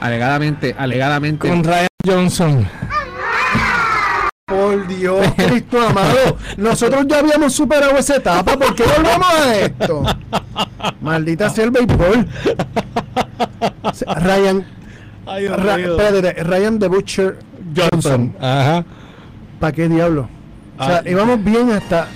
Alegadamente, alegadamente. Con Ryan Johnson. Por Dios, Cristo amado. Nosotros ya habíamos superado esa etapa. ¿Por qué volvemos a esto? Maldita sea el béisbol. Ryan. Ay, Ra- espérate, Ryan the Butcher Johnson. Ajá. ¿Para qué diablo? O sea, íbamos bien hasta.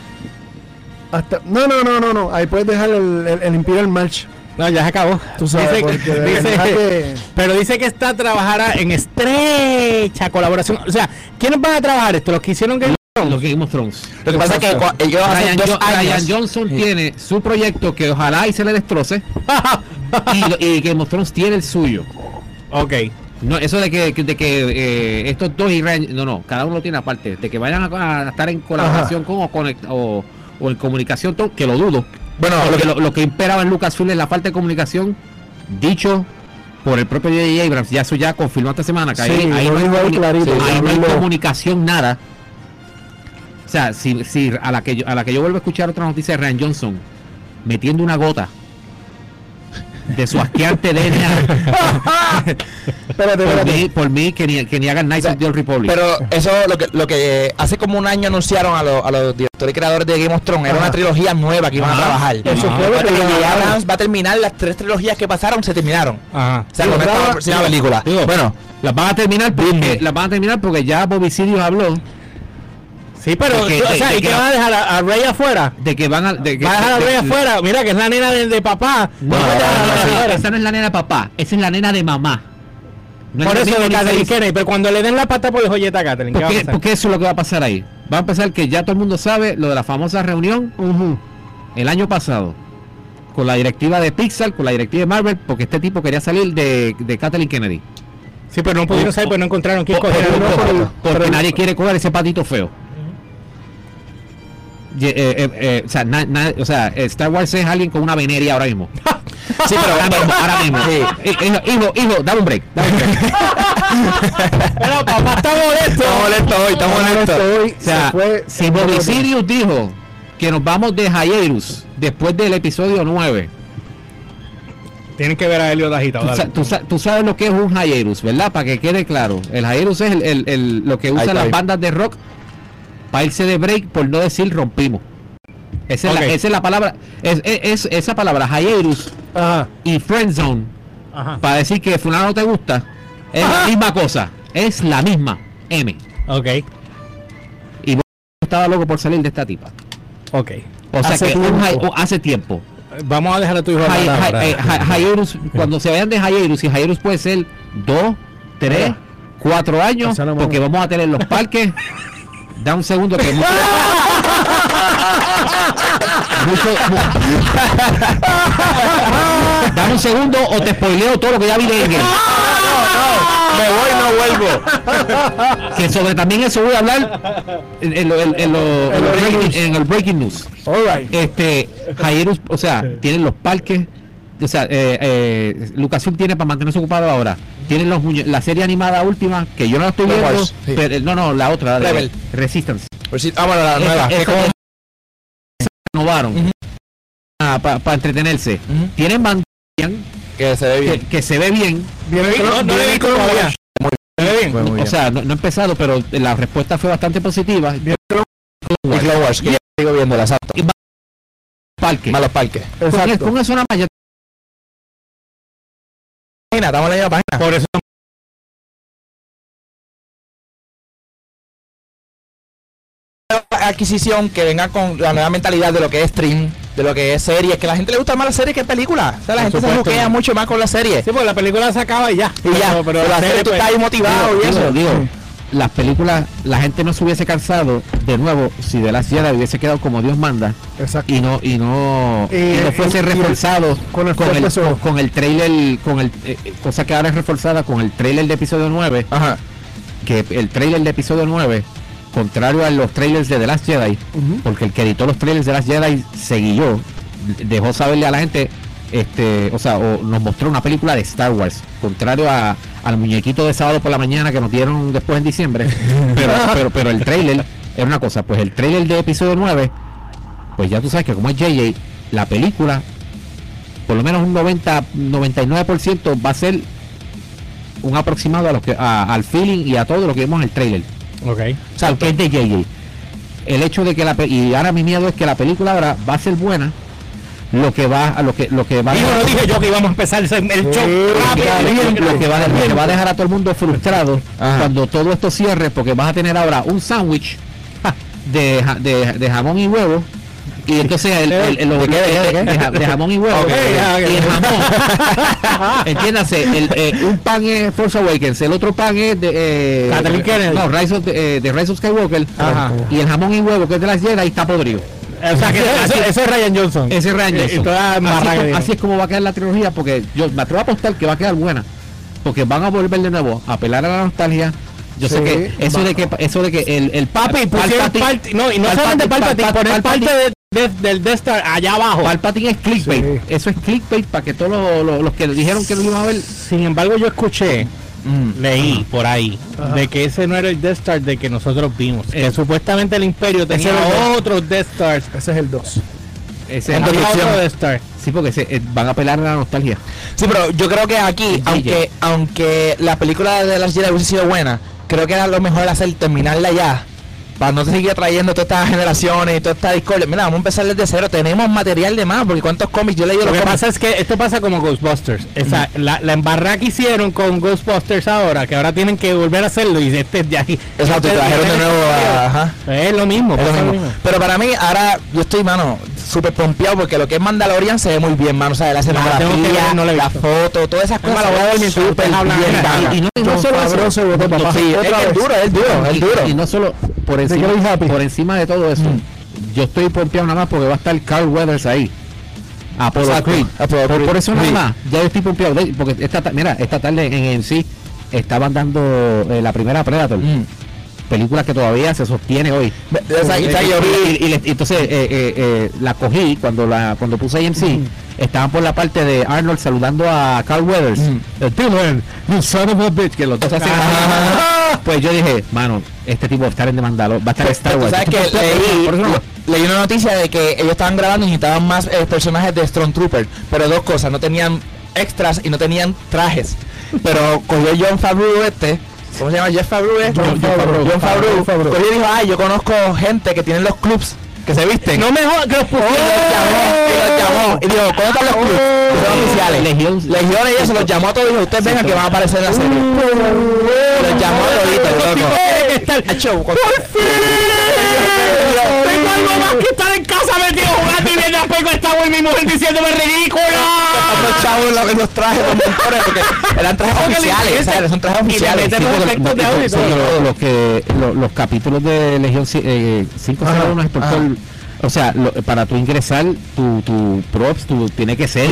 Hasta. No, no, no, no, no. Ahí puedes dejar el, el, el Imperial March. No, ya se acabó. Tú sabes, Dice- porque de dice- verdad que- Pero dice que está trabajará en estrecha colaboración. O sea, ¿quiénes van a trabajar esto? Los que hicieron Game of Lo que Game of Thrones. Lo que pasa es que ellos Ryan, dos Jo- años. Ryan Johnson tiene su proyecto que ojalá y se le destroce. y, y Game of Thrones tiene el suyo. Ok. No, eso de que, de que eh, estos dos y Ryan, no, no, cada uno lo tiene aparte. De que vayan a, a estar en colaboración con o, conect- o, o en comunicación, todo, que lo dudo. Bueno, lo que, lo, lo que imperaba en Lucasfilm es la falta de comunicación dicho por el propio J.J. Abrams. Ya eso ya confirmó esta semana que Sí, ahí, no hay, comuni- clarito, ahí ya no hay habló. comunicación nada. O sea, si, si a la que yo, a la que yo vuelvo a escuchar otra noticia de Ryan Johnson metiendo una gota de su asqueante DNA Espérate, por espérate. mí, por mí que ni, que ni hagan Knights O sea, of the Old Republic. pero eso lo que, lo que hace como un año anunciaron a, los- a los directores y creadores de Game of Thrones era una trilogía nueva que iban a trabajar. Eso fue lo que va a terminar las tres trilogías que pasaron, se terminaron. Ajá. O sea, con esta película. Digo, bueno, las van a terminar porque las van a terminar porque ya Bobby Sirius habló Sí, pero, De que- o sea, de ¿y que qué la- van a dejar a, a Rey afuera? de que van a de que, ¿Va a dejar a Rey afuera? Mira que es la nena de, papá. No, ¿Cómo no, te no, vas a no, dejar esa- no es la nena de papá, esa es la nena de mamá. Es Por eso de Kathleen. Kennedy, pero cuando le den la pata por el joyeta a Kathleen, ¿qué va a Porque, pasar? eso es lo que va a pasar ahí. Va a empezar que ya todo el mundo sabe lo de la famosa reunión el año pasado con la directiva de Pixar, con la directiva de Marvel, porque este tipo quería salir de, de Kathleen Kennedy. Sí, pero no pudieron saber, pues no encontraron quién coger porque nadie quiere coger ese patito feo. Eh, eh, eh, o, sea, na- na- o sea, Star Wars es alguien con una veneria ahora mismo. sí, pero Ahora mismo, ahora mismo. Sí. Eh, Hijo, hijo, hijo, dame un break. Dame un break. Pero papá está molesto. Está molesto hoy, está molesto. Hoy O sea, se fue si Bobby Sirius dijo que nos vamos de Jairus después del episodio 9, Tienen que ver a Helio agitado. tú, sa- tú sa- tú sabes lo que es un Jairus, ¿verdad? Para que quede claro. El Jairus es el, el- el- lo que usan las bandas de rock para irse de break, por no decir rompimos. Esa, es, la, esa es la palabra, es, es- es- esa palabra, Jairus Ajá. y Friendzone, Ajá. para decir que fulano no te gusta, es la misma cosa, es la misma M. Ok. Y vos estaba loco por salir de esta tipa. Ok. O sea Hace que tiempo. Hace tiempo. Vamos a dejar a tu hijo Jai- ahora. eh, Jairus, cuando se vayan de Jairus, y Jairus puede ser dos, tres, cuatro años, no porque vamos a tener los parques. Da un segundo que mucho, mucho- mu- Dame un segundo o te spoileo todo lo que ya vi de Endgame. Me voy, no vuelvo. Que sobre también eso voy a hablar en, en lo- en- en lo- en en el breaking news. All right. Este, Jairus, o sea, tienen los parques. O sea, eh, eh, Lucasfilm tiene para mantenerse ocupado ahora. Tienen los la serie animada última, que yo no la estoy viendo. Wars, sí. pero- no, no, la otra, la de. Resistance. Pues sí, ah, bueno, la nueva. Esa- que esa- como- esa renovaron Ujú. para entretenerse. Ujú. Tienen Mandalorian, que se ve que, bien. que se ve bien. Viene No, no. ¿Se bien? O bien. sea, no, no he empezado, pero la respuesta fue bastante positiva. y Clone Wars, que ya sigo viendo la. Parque. Malos parques. Con, Exacto. con eso nada más ya Página, estamos en la misma página. Por eso adquisición que venga con la nueva mentalidad de lo que es stream, de lo que es series, que a la gente le gusta más la serie que película. O sea, la gente se juquea mucho más con la serie. Sí, pues la película se acaba y ya. Y ya, pero, la serie tú pues, estás ahí motivado y eso. digo, las películas, la gente no se hubiese cansado de nuevo si de la Jedi hubiese quedado como Dios manda Exacto. y no y no, Eh, y no fuese y- y- reforzado con el con el, con, el trailer, con el eh, eh, cosa que ahora es reforzada con el trailer de episodio 9, Ajá. que el trailer de episodio 9, contrario a los trailers de The Last Jedi, Ujú. porque el que editó los trailers de Last Jedi se guilló, dejó saberle a la gente, este, o sea, o nos mostró una película de Star Wars, contrario a, al muñequito de sábado por la mañana que nos dieron después en diciembre, pero, pero, pero el trailer era una cosa, pues el trailer de episodio 9, pues ya tú sabes que como es JJ, la película, por lo menos un 90, 99% va a ser un aproximado a lo que, a- al feeling y a todo lo que vimos en el trailer. Ok. O sea, que es de JJ. El hecho de que la y ahora mi miedo es que la película ahora va a ser buena. Lo que va a lo que lo que va Digo, no dije yo que íbamos a empezar el, el show rápido. lo que, va, a- lo que va a dejar a todo el mundo frustrado Ajá. cuando todo esto cierre, porque vas a tener ahora un sándwich de, de, de jamón y huevo. Y entonces el, el- el- lo- ¿De jamón y huevo. Ok, ya, ok. Y el jamón. Entiéndase, el, eh, un pan es Force Awakens, el otro pan es de. Eh. No, Rise of, eh, de Rise of Skywalker. Ajá. Y el jamón y huevo que es de las Jedi está podrido. O sea, que eso- eso es Ryan Johnson. Ese es Ryan Y- y Johnson. toda así, tiene. así es como va a quedar la trilogía, porque yo me atrevo a apostar que va a quedar buena. Porque van a volver de nuevo a apelar a la nostalgia. Yo sé Sí, que eso de que eso de que el, el Papi, pusieron parte, no, y no solamente Palpatine, poner parte de, de- del Death Star allá abajo. Palpatine es clickbait. Sí. Eso es clickbait para que todos los, los- los que dijeron que no iban a ver. Sin embargo, yo escuché, leí por ahí, Ajá. de que ese no era el Death Star de que nosotros vimos. Que supuestamente el Imperio tenía era el Death- otros Death Stars. Ese es el 2. Ese es otro Death Star. Sí, porque se, eh, van a apelar a la nostalgia. Sí, pero yo creo que aquí, aunque, aunque la película de las Jedi hubiese sido buena, creo que era lo mejor hacer terminarla ya. Para no seguir trayendo todas estas generaciones y toda esta discordia. Mira, vamos a empezar desde cero. Tenemos material de más, porque cuántos cómics yo leído Lo los que cómics. pasa es que esto pasa como Ghostbusters. O sea, la, la embarrada que hicieron con Ghostbusters ahora, que ahora tienen que volver a hacerlo y este ya. Exacto, y este- trajeron de este- nuevo a- ajá. Es lo mismo, Es lo pasa lo mismo. mismo. Pero para mí, ahora yo estoy, mano, súper pompeado porque lo que es Mandalorian se ve muy bien, mano. O sea, la tengo que escenografía, ver, no la la foto, todas esas cosas. la. Y, no, no solo eso. es Otra que es vez. duro, es duro, es duro. Y, no solo por ¿De qué encima, por de todo eso, yo estoy pompeado nada más porque va a estar Carl Weathers ahí. Apollo Exacto, Creed. Apollo Por, eso nada más, ya yo estoy pompeado. porque esta, ta- mira, esta tarde en, sí estaban dando eh, la primera Predator. Mm. Película que todavía se sostiene hoy. Vi- y, y entonces eh, eh, eh, la cogí cuando la cuando puse AMC estaban por la parte de Arnold saludando a Carl Weathers Mm. el Dylan you son of a bitch que los dos hacen Ajá. Pues yo dije mano este tipo va a estar en The Mandalor va a estar en Star Wars sabes Esto que leí, leí una noticia de que ellos estaban grabando y necesitaban más eh, personajes de Stormtrooper, pero dos cosas, no tenían extras y no tenían trajes. Pero cogió John Favreau este, ¿cómo se llama? Jeff Favreau. John Favreau. John Favreau. John Favreau. Cogió y dijo, ay, yo conozco gente que tienen los clubs que se visten. No me jodas que los Y los llamó, y los llamó, y dijo, ¿cómo están los clubs? Que son oficiales. Legión- Legiones y eso, los llamó a todos y dijo, ustedes vengan que van a aparecer en la serie. Los llamó a toditos, loco. Acho, cuando- Tengo más que estar en casa metido jugando y viendo a Peco Star Wars mi mujer diciéndome ridículo. otros chavos los, los trajes, los mentores, porque eran trajes oficiales, ¿sabes? Son trajes y le oficiales. los y que lo- los capítulos de Legión 5 Ajá, son unos o sea lo- para tú ingresar tu, tu props tú tiene que ser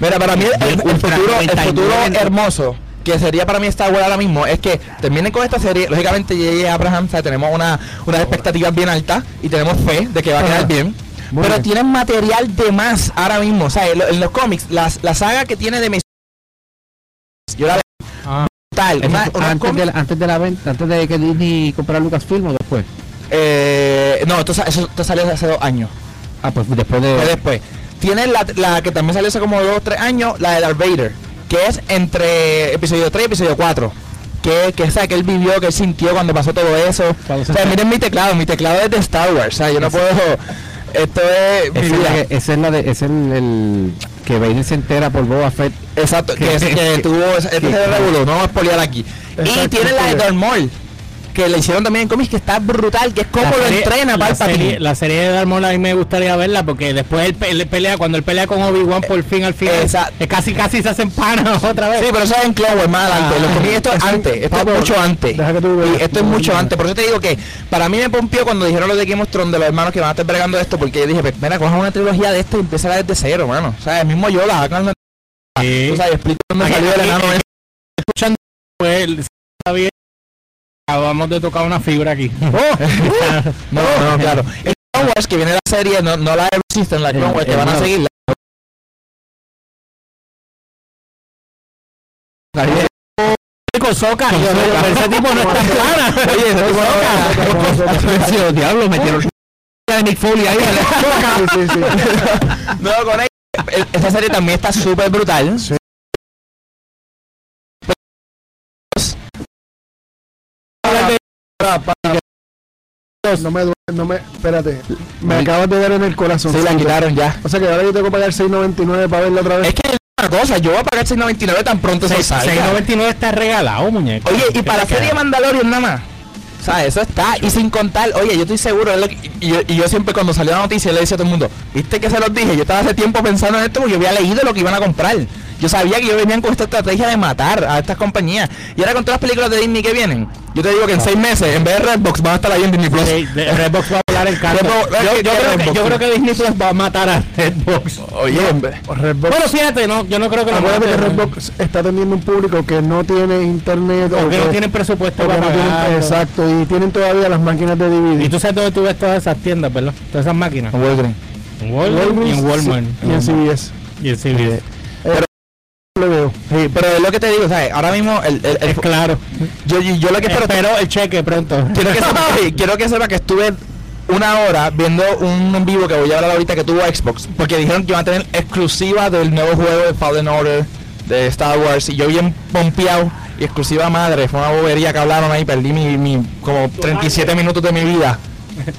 Mira, para mí el, el Ultra futuro, el 99. futuro hermoso que sería para mí Star Wars ahora mismo es que terminen con esta serie. Lógicamente, J.J. Abraham, ¿sabes? tenemos una, unas expectativas bien altas y tenemos fe de que va a quedar bien. Muy pero bien. tienen material de más ahora mismo. O sea, en, lo- en los cómics, las, la saga que tiene de mis. Yo la Ah. tal. Una- antes, de la, antes de la venta antes de que Disney comprara Lucasfilm o después eh, no, esto, eso esto salió hace dos años. ah pues después de después. Tiene la, la que también salió hace como dos o tres años, la de Darth Vader, que es entre episodio 3 y episodio 4. Que, que, sabe, que él vivió, que él sintió cuando pasó todo eso. O sea, miren mi teclado, mi teclado es de Star Wars. O sea, yo no puedo. Esto es mi esa es, vida. la que- esa es la de es el, el que Vader se entera por Boba Fett Exacto, que, es- que que- tuvo. Este que- es el revolú, no vamos a spoilear aquí. y tiene la de. Darth Maul, que le hicieron también en cómics, que está brutal, que es como La lo serie- entrena la Palpatine. serie, la serie de Maul a mí me gustaría verla porque después él, pe- él pelea cuando él pelea con Obi-Wan por fin al final eh, casi casi se hacen panas otra vez Sí, pero eso es en Clone Wars más adelante. Ah. Esto es Eso- antes, esto es mucho antes. Y esto es mucho antes. Por eso te digo que para mí me pompió cuando dijeron lo de Game of Thrones de los hermanos que van a estar bregando esto, porque yo dije, pues, mira, cojan una trilogía de esto y empieza desde cero, mano. O sea, el mismo Yoda, hagan una- Sí. tú sabes, explica dónde salió el enano escuchando pues está bien acabamos de tocar una fibra aquí No, no, claro. El Clone Wars que viene la serie, no, no la existen, la Clone El- Wars, que van a nuevo. seguir. con Soca yo, ese tipo no es tan clara Oye, no- Sí, los diablos metieron de Nick Foley ahí. No, con él. el- Esa serie también está súper brutal. Sí. No me duele, no me, espérate, me Ay. acabas de dar en el corazón. Sí, la quitaron ya. O sea que ahora yo tengo que pagar 6.99 para verla otra vez. Es que una cosa, yo voy a pagar 6.99 tan pronto se salga. 6.99 está regalado, muñeco. Oye, y para serie Mandalorian nada más. O sea, eso está. Y sin contar, oye, yo estoy seguro. es lo que- y, yo, y yo siempre cuando salió la noticia le decía a todo el mundo, ¿viste que se los dije? Yo estaba hace tiempo pensando en esto porque yo había leído lo que iban a comprar. Yo sabía que ellos venían con esta estrategia de matar a estas compañías. Y ahora con todas las películas de Disney que vienen, yo te digo que en seis meses, en vez de Redbox, van a estar ahí en Disney Plus. Sí, Redbox va a volar el carro. Yo, yo ¿qué- qué creo que, Redbox? yo creo que Disney Plus va a matar a Redbox. Oye, Redbox. Bueno, fíjate, no, yo no creo que lo Acuérdate que mate. Redbox está atendiendo un público que no tiene internet O que no tienen presupuesto para no tienen- exacto y tienen todavía las máquinas de DVD. Y tú sabes dónde tú ves todas esas tiendas, ¿verdad? Todas esas máquinas. en Walgreens. En Walgreens y en Walmart. y en CBS. Y en CVS. Lo veo. Sí, pero es lo que te digo, ¿sabes? Ahora mismo, el, el- claro. yo, yo, yo lo que espero Espero el cheque pronto. quiero que sepa, sí, quiero que sepa que estuve una hora viendo un en vivo que voy a hablar ahorita que tuvo Xbox porque dijeron que iban a tener exclusiva del nuevo juego de Fallen Order de Star Wars y yo bien pompeado y exclusiva madre fue una bobería que hablaron ahí perdí mi, mi como 37 minutos de mi vida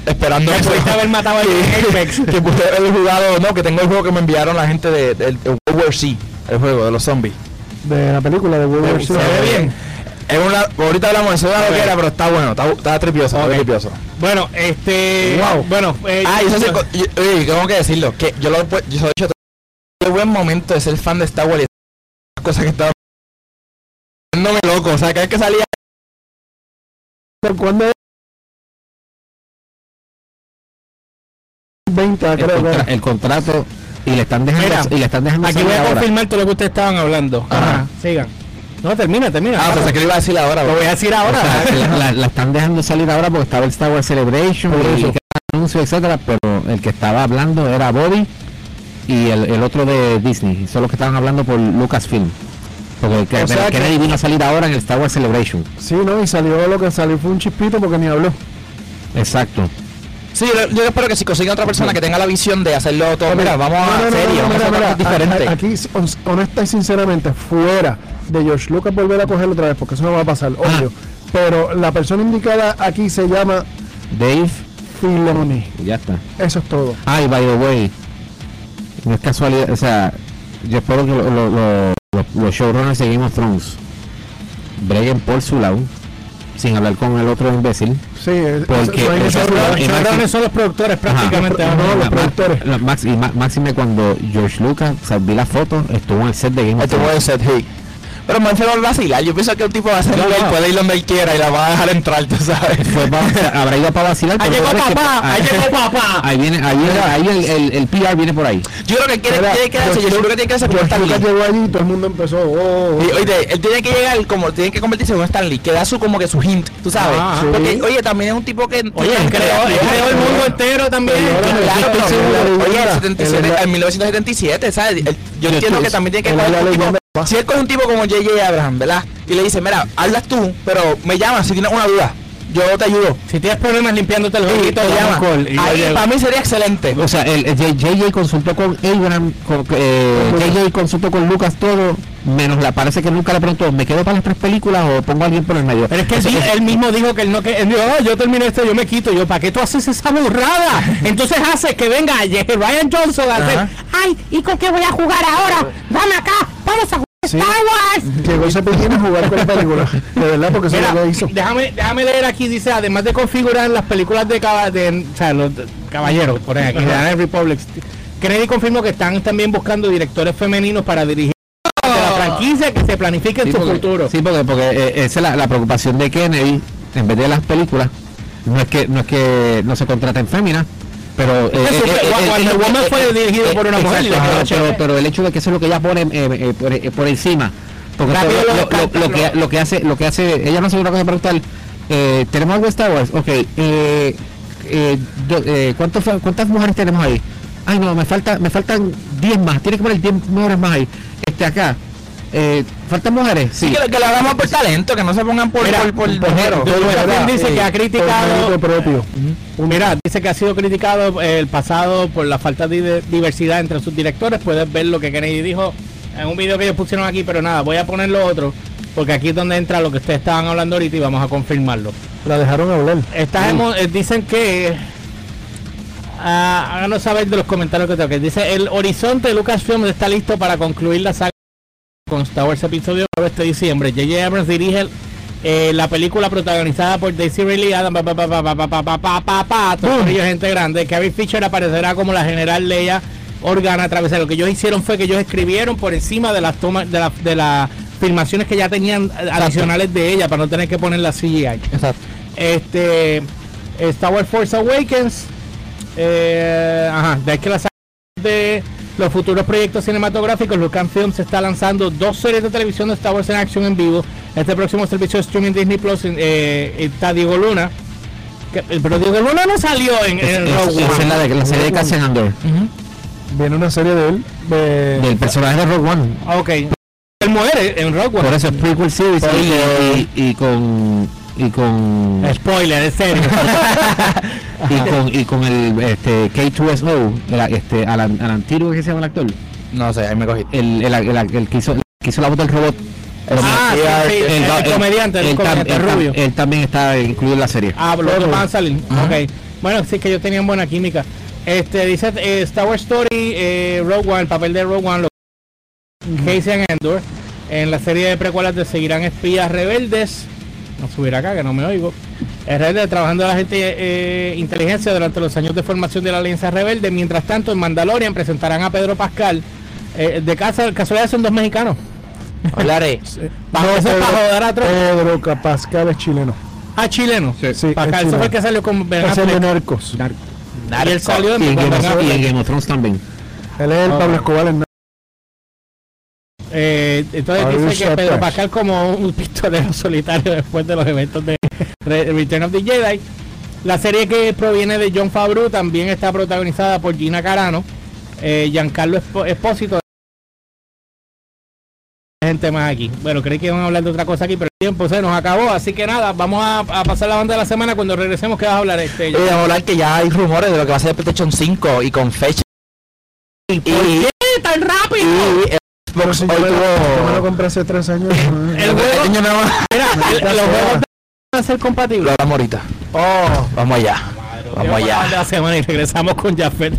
esperando eso. pudiste haber matado el Apex. que pude haber jugado no que tengo el juego que me enviaron la gente de, del de World War C el juego de los zombies De la película de World se ve bien es una, ahorita hablamos de eso de la Ok. loquera, pero está bueno está, está tripioso está Ok. tripioso Bueno, este. Wow. Bueno, eh, Ah, yo, tengo que decirlo, que yo lo he pu- yo he dicho, qué buen momento de ser fan de Star Wars y cosas que estaba no me loco, o sea, cada vez que salía ¿Cuándo es? 20, el, creo contra- que. el contrato y le están dejando Mira, y le están dejando Aquí voy a ahora. confirmar todo lo que ustedes estaban hablando. Ajá. Sigan. No, termina, termina. Ah, pensé que lo iba a decir ahora, Lo voy a decir O ahora. sea, la, la- la están dejando salir ahora porque estaba el Star Wars Celebration y anuncio, etcétera, pero el que estaba hablando era Bobby y el, el otro de Disney, son los que estaban hablando por Lucasfilm. Porque el que, O sea que- Kennedy vino a salir ahora en el Star Wars Celebration. Sí, no, y salió lo que salió fue un chispito porque ni habló. Exacto. Sí, yo, yo espero que si consiguen otra persona que tenga la visión de hacerlo todo, mira, vamos No, a no, no, vamos a mira, mira, a- Aquí, hon- honesta y sinceramente, fuera de George Lucas volver a cogerlo otra vez, porque eso no va a pasar, Ah. obvio. Pero la persona indicada aquí se llama Dave, Filoni. ya está. Eso es todo. Ah, y by the way, no es casualidad, o sea, yo espero que lo- lo- lo- lo- los showrunners de Game of Thrones breguen por su lado, sin hablar con el otro imbécil. Sí, es- Porque- showrunners son los productores prácticamente. Ajá. No, los productores. Max, y máxime cuando George Lucas, o sea, vi la foto, estuvo en el set de Game of Este puede Thrones. ser, sí. Pero me va a vacilar, yo pienso que un tipo va a No, no. puede ir donde él quiera y la va a dejar entrar, tú sabes. Habrá ido para vacilar. Ahí llegó papá, ahí llegó papá. Ahí viene, ahí viene, ahí el, el, el PR viene por ahí. Yo creo que quiere, tiene que hacer, yo creo que tiene que hacer como Stan Lee. llegó allí y todo el mundo empezó. oh, oh, Y, oye, él tiene que llegar como tiene que convertirse en un Stanley, que da su como que su hint, tú sabes. Ah, sí. Porque, oye, también es un tipo que Oye, creó, el mundo entero también. Oye, leyenda. el 77, Él es la- en 1977, ¿sabes? Yo entiendo que también tiene que Si él coge un tipo como J.J. Abraham, ¿verdad? Y le dice, mira, hablas tú, pero me llamas si tienes una duda. Yo te ayudo. Si tienes problemas limpiándote el te llama. Y yo Ahí para mí sería excelente. O sea, el, JJ consultó con Abraham, con, eh, JJ consultó con Lucas todo, menos la parece que nunca le preguntó, ¿me quedo para las tres películas o pongo a alguien por el medio? Pero es que él, él mismo dijo que él no que él dijo, "Oh, yo terminé esto, yo me quito. Yo, ¿para qué tú haces esa burrada? Entonces hace que venga Ryan Johnson a hacer, ay, ¿y con qué voy a jugar ahora? Dame acá, vamos a jugar Sí. Star Wars. Llegó ese pequeño a jugar con la película. De verdad, porque Mira, lo hizo. déjame, déjame leer aquí, dice, además de configurar las películas de, caba- de o sea, los de- caballeros, por ejemplo, aquí, de Anne Republic, Kennedy confirmó que están también buscando directores femeninos para dirigir de la franquicia que se planifique en Sí, su porque, futuro. sí, porque, porque eh, esa es la, la preocupación de Kennedy, en vez de las películas, no es que no es que no se contraten féminas, pero... eh, Eso fue- Wonder Woman fue dirigido por una mujer exacto, pero, pero el hecho de que eso es lo que ella pone eh, eh, por, eh, por encima, porque todo lo lo, lo- descarta, lo que, lo- que hace, lo que hace, ella no se una cosa eh, tenemos algo de Star Wars, ok, eh, eh, eh, ¿cuántos ¿cuántas mujeres tenemos ahí? Ay no, me falta, me faltan 10 más, tiene que poner 10 mujeres más ahí, este acá, eh, faltan mujeres, Sí, sí, que, que lo hagamos por talento, que no se pongan por, Mira, por, por, por dice eh, que ha por criticado propio. Mira, dice que ha sido criticado eh, el pasado por la falta de diversidad entre sus directores. Puedes ver lo que Kennedy dijo en un video que ellos pusieron aquí, pero nada, voy a poner lo otro. porque aquí es donde entra lo que ustedes estaban hablando ahorita y vamos a confirmarlo. La dejaron hablar. Estas emo- eh, dicen que ah, háganos saber de los comentarios que tengo que dice el horizonte de Lucasfilm está listo para concluir la saga constaba ese episodio este diciembre. J.J. Abrams dirige eh, la película protagonizada por Daisy Ridley Adam, todos ellos gente grande. Kevin Fisher aparecerá como la general Leia Organa Travesera. Lo que ellos hicieron fue que ellos escribieron por encima de las tomas de la, de las filmaciones que ya tenían adicionales de ella para no tener que poner la CGI. Exacto. Este Star Wars Force Awakens. Eh, ajá, de ahí que la de los futuros proyectos cinematográficos, Lucasfilm se está lanzando dos series de televisión de Star Wars en acción en vivo. Este próximo servicio de streaming Disney Plus eh, está Diego Luna. que- eh, pero Diego Luna no salió en, Es- en es- Rogue One. es la, de, la serie de Cassian Andor, Viene una serie de él. de- del personaje de Rogue One. Ah, Ok. Él muere en Rogue Por One. eso es prequel series y, y- y con y con Spoiler, en serio. y con y con el este K2SO, el, este Alan, Alan Tiro, que se llama el actor, No sé, ahí me cogí. el, el, el, el que hizo el que hizo la voz del robot. ah, sí, sí, el, el comediante, el, tam- comediante tam- rubio. él también está incluido en la serie. Ah, otros van a salir. Ok. Bueno, sí que ellos tenían buena química. Este dice eh, Star Wars Story, eh, Rogue One, el papel de Rogue One, lo Casey and Endor. En la serie de precuelas de Seguirán Espías Rebeldes. No subir acá, que no me oigo. Es rebelde trabajando la gente eh, inteligencia durante los años de formación de la Alianza Rebelde. Mientras tanto, en Mandalorian presentarán a Pedro Pascal. Eh, de casa, casualidad son dos mexicanos. Hablaré. Bajo No, eso Pedro- para a Pascal es chileno. Ah, chileno. Sí, Pascal, es eso chileno. fue el que salió con Ben de Affleck. Narcos. Y él salió en Y en, con Game Ben of, Affleck. y en Game of Thrones también. Él es el Ah. Pablo Escobar en Eh, entonces Are dice que Pedro surprised? Pascal como un pistolero solitario después de los eventos de Re- Return of the Jedi. La serie que proviene de John Favreau también está protagonizada por Gina Carano, eh, Giancarlo Espo- Espósito. Gente más aquí. Bueno, creí que iban a hablar de otra cosa aquí, pero el tiempo se nos acabó. Así que nada, vamos a, a pasar la banda de la semana. Cuando regresemos, ¿qué vas a hablar? Este, vamos a hablar que ya hay rumores de lo que va a ser PlayStation 5 y con fecha. Y, ¿Por qué tan rápido? y Xbox si hoy lo- yo me lo tuvo. compré hace tres años. El juego, mira, el- los juegos van a ser compatibles. Lo hablamos ahorita. Oh, Vamos allá. Vamos allá. la semana y regresamos con Jafet.